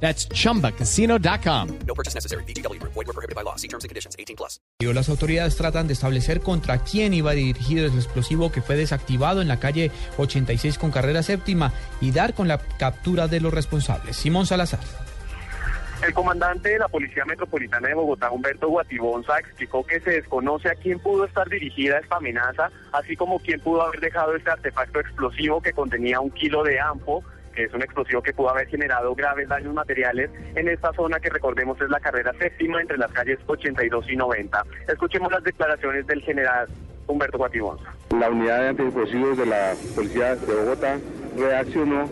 That's chumbacasino.com. No purchase necessary. BGW. Void were prohibited by law. See terms and conditions. 18 plus. Las autoridades tratan de establecer contra quién iba dirigido el explosivo que fue desactivado en la calle 86 con carrera séptima y dar con la captura de los responsables. Simón Salazar. El comandante de la Policía Metropolitana de Bogotá, Humberto Guatibonza, explicó que se desconoce a quién pudo estar dirigida esta amenaza, así como quién pudo haber dejado este artefacto explosivo que contenía un kilo de ampo que es un explosivo que pudo haber generado graves daños materiales en esta zona que recordemos es la carrera séptima entre las calles 82 y 90. Escuchemos las declaraciones del general Humberto Guatibonza. La unidad de antiexplosivos de la Policía de Bogotá reaccionó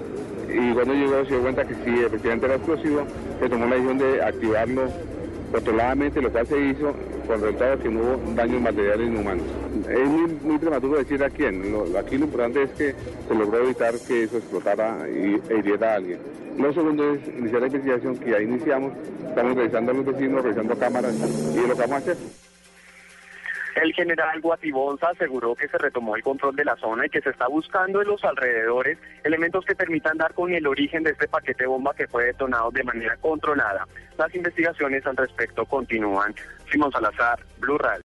y cuando llegó se dio cuenta que sí, efectivamente era explosivo, se tomó la decisión de activarlo controladamente, lo cual se hizo con resultado que no hubo daños materiales inhumanos. Es muy, muy prematuro decir a quién. Aquí lo importante es que se logró evitar que eso explotara y, e hiriera a alguien. Lo segundo es iniciar la investigación que ya iniciamos. Estamos revisando a los vecinos, revisando cámaras y lo que vamos a hacer. El general Guatibonza aseguró que se retomó el control de la zona y que se está buscando en los alrededores elementos que permitan dar con el origen de este paquete bomba que fue detonado de manera controlada. Las investigaciones al respecto continúan. Simón Salazar, Blue Radio.